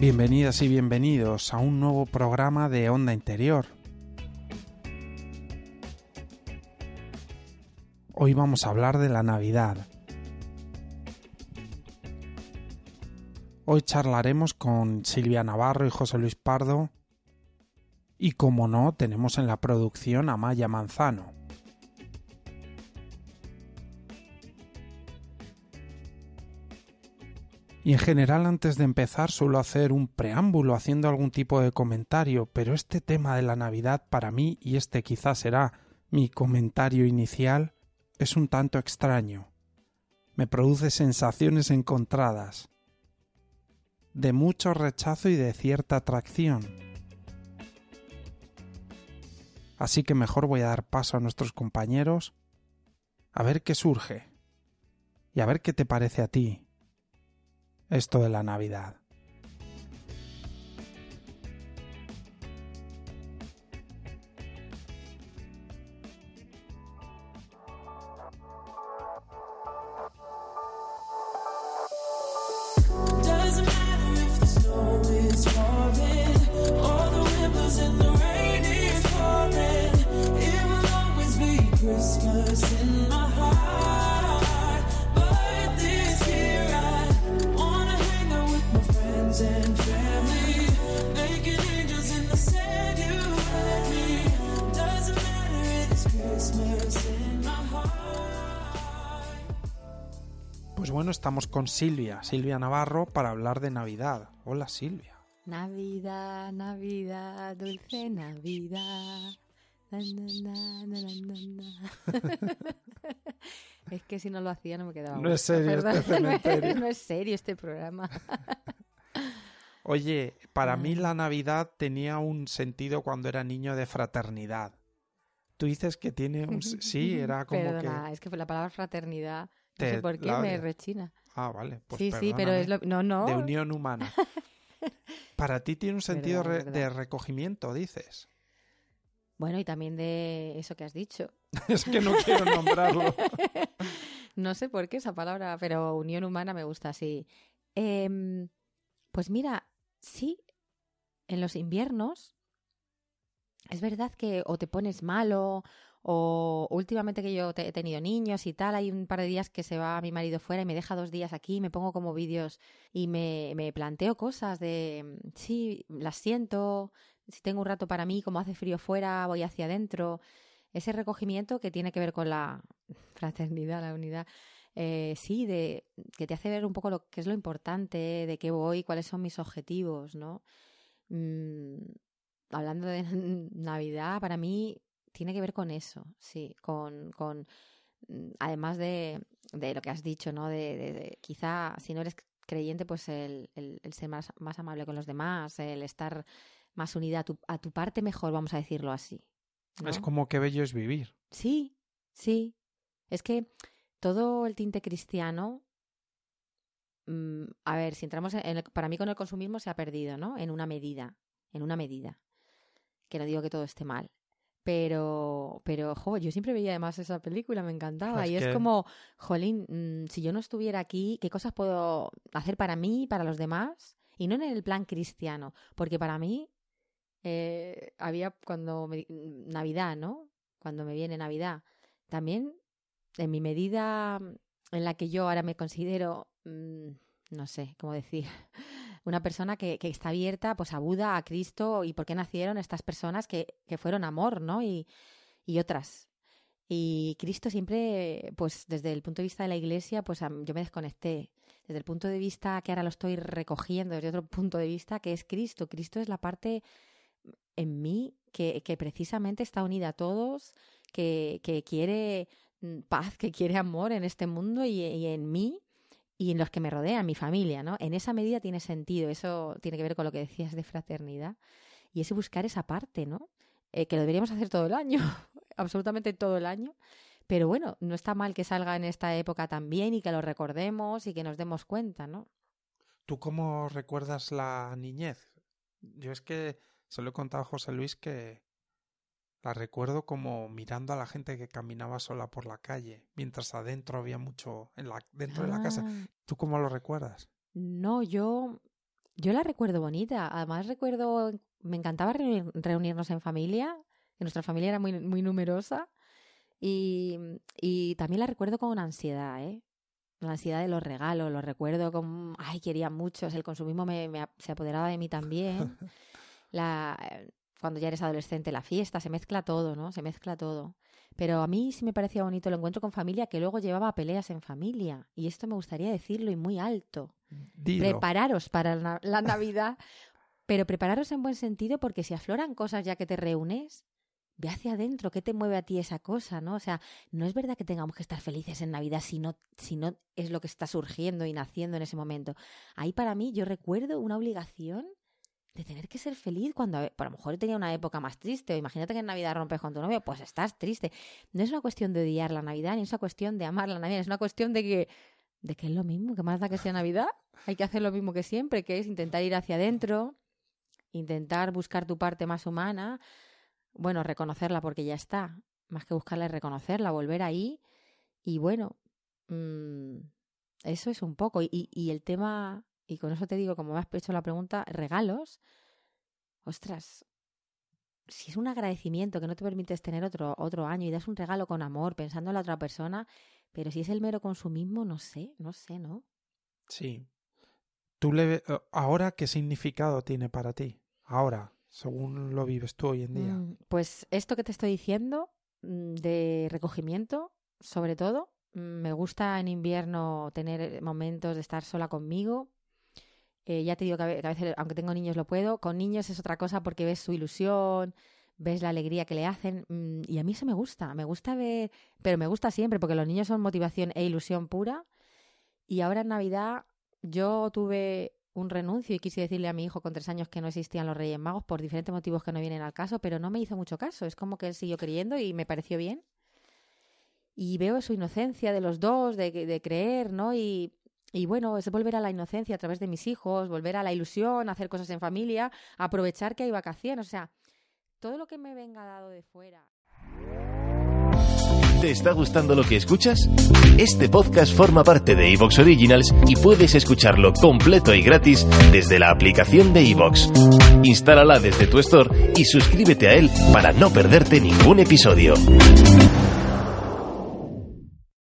Bienvenidas y bienvenidos a un nuevo programa de Onda Interior. Hoy vamos a hablar de la Navidad. Hoy charlaremos con Silvia Navarro y José Luis Pardo y como no tenemos en la producción a Maya Manzano. Y en general antes de empezar suelo hacer un preámbulo haciendo algún tipo de comentario, pero este tema de la Navidad para mí, y este quizás será mi comentario inicial, es un tanto extraño. Me produce sensaciones encontradas, de mucho rechazo y de cierta atracción. Así que mejor voy a dar paso a nuestros compañeros a ver qué surge y a ver qué te parece a ti esto de la Navidad. Bueno, estamos con Silvia, Silvia Navarro, para hablar de Navidad. Hola Silvia. Navidad, Navidad, dulce Navidad. Na, na, na, na, na, na, na. es que si no lo hacía no me quedaba. No es serio este cementerio. no es serio este programa. Oye, para mí la Navidad tenía un sentido cuando era niño de fraternidad. Tú dices que tiene un... Sí, era como Perdona, que... es que la palabra fraternidad, no Te sé por qué, me rechina. Ah, vale. Pues sí, sí, pero es lo... No, no. De unión humana. Para ti tiene un sentido Verdad, re- verdad. de recogimiento, dices. Bueno, y también de eso que has dicho. es que no quiero nombrarlo. no sé por qué esa palabra, pero unión humana me gusta así. Em, pues mira, sí, en los inviernos es verdad que o te pones malo o últimamente que yo te- he tenido niños y tal, hay un par de días que se va mi marido fuera y me deja dos días aquí, me pongo como vídeos y me, me planteo cosas de, mm, sí, las siento, si tengo un rato para mí, como hace frío fuera, voy hacia adentro. Ese recogimiento que tiene que ver con la fraternidad, la unidad, eh, sí, de que te hace ver un poco lo que es lo importante, de qué voy, cuáles son mis objetivos, ¿no? Mm, hablando de Navidad, para mí tiene que ver con eso, sí, con, con mm, además de, de lo que has dicho, ¿no? De, de- de quizá si no eres creyente, pues el, el- el ser más, más amable con los demás, el estar más unida a tu, a tu parte mejor, vamos a decirlo así. ¿no? Es como que bello es vivir. Sí, sí. Es que todo el tinte cristiano, mm, a ver, si entramos en, el- para mí con el consumismo se ha perdido, ¿no? En una medida, en una medida. Que no digo que todo esté mal. Pero, pero, jo, yo siempre veía además esa película, me encantaba. Es y es como, jolín, mm, si yo no estuviera aquí, ¿qué cosas puedo hacer para mí, para los demás? Y no en el plan cristiano, porque para mí eh, había cuando me- Navidad, ¿no? Cuando me viene Navidad. También, en mi medida en la que yo ahora me considero, mm, no sé cómo decir, una persona que, que está abierta pues a Buda, a Cristo y por qué nacieron estas personas que, que fueron amor, ¿no? Y, y otras. Y Cristo siempre, pues desde el punto de vista de la iglesia, pues yo me desconecté. Desde el punto de vista que ahora lo estoy recogiendo, desde otro punto de vista, que es Cristo. Cristo es la parte en mí que, que precisamente está unida a todos, que, que quiere mm, paz, que quiere amor en este mundo y, y en mí. Y en los que me rodean, mi familia, ¿no? En esa medida tiene sentido, eso tiene que ver con lo que decías de fraternidad, y es buscar esa parte, ¿no? Eh, que lo deberíamos hacer todo el año, absolutamente todo el año, pero bueno, no está mal que salga en esta época también y que lo recordemos y que nos demos cuenta, ¿no? ¿Tú cómo recuerdas la niñez? Yo es que se lo he contado a José Luis que la recuerdo como mirando a la gente que caminaba sola por la calle, mientras adentro había mucho en la, dentro de la casa. Ah, ¿Tú cómo lo recuerdas? No, yo, yo la recuerdo bonita. Además recuerdo, me encantaba reunir- reunirnos en familia, que nuestra familia era muy, muy numerosa. Y, y también la recuerdo con ansiedad, ¿eh? La ansiedad de los regalos, lo recuerdo con, ay, quería muchos, el consumismo me, se apoderaba de mí también. La, eh, cuando ya eres adolescente, la fiesta, se mezcla todo, ¿no? Se mezcla todo. Pero a mí sí me parecía bonito el encuentro con familia que luego llevaba a peleas en familia. Y esto me gustaría decirlo y muy alto Dilo. prepararos para la, la Navidad, pero prepararos en buen sentido porque si afloran cosas ya que te reúnes, ve hacia adentro, ¿qué te mueve a ti esa cosa? ¿no? O sea, no es verdad que tengamos que estar felices en Navidad si no, si no es lo que está surgiendo y naciendo en ese momento. Ahí para mí yo recuerdo una obligación de tener que ser feliz cuando a, lo mejor tenía una época más triste o imagínate que en Navidad rompes con tu novio, pues estás triste. No es una cuestión de odiar la Navidad ni es una cuestión de amar la Navidad, es una cuestión de que de que es lo mismo, que más da que sea Navidad. Hay que hacer lo mismo que siempre, que es intentar ir hacia adentro, intentar buscar tu parte más humana, bueno, reconocerla porque ya está, más que buscarla es reconocerla, volver ahí y bueno, mm, eso es un poco. Y el tema, y con eso te digo, como me has hecho la pregunta, regalos, ostras, si es un agradecimiento que no te permites tener otro, otro año y das un regalo con amor, pensando en la otra persona, pero si es el mero consumismo, no sé, no sé, ¿no? Sí. ¿Tú le eh, ahora qué significado tiene para ti? Ahora, según lo vives tú hoy en día. Mm, Pues esto que te estoy diciendo mm, de recogimiento, sobre todo, mm, me gusta en invierno tener momentos de estar sola conmigo. Eh, ya te digo que a veces, aunque tengo niños, lo puedo. Con niños es otra cosa porque ves su ilusión, ves la alegría que le hacen. mm, Y a mí eso me gusta. Me gusta ver, pero me gusta siempre porque los niños son motivación e ilusión pura. Y ahora en Navidad yo tuve un renuncio y quise decirle a mi hijo con tres años que no existían los Reyes Magos por diferentes motivos que no vienen al caso, pero no me hizo mucho caso. Es como que él siguió creyendo y me pareció bien. Y veo su inocencia de los dos, de, de creer, ¿no? Y, y bueno, es volver a la inocencia a través de mis hijos, volver a la ilusión, hacer cosas en familia, aprovechar que hay vacaciones. O sea, todo lo que me venga dado de fuera. ¿Te está gustando lo que escuchas? Este podcast forma parte de Evox Originals y puedes escucharlo completo y gratis desde la aplicación de Evox. Instálala desde tu store y suscríbete a él para no perderte ningún episodio.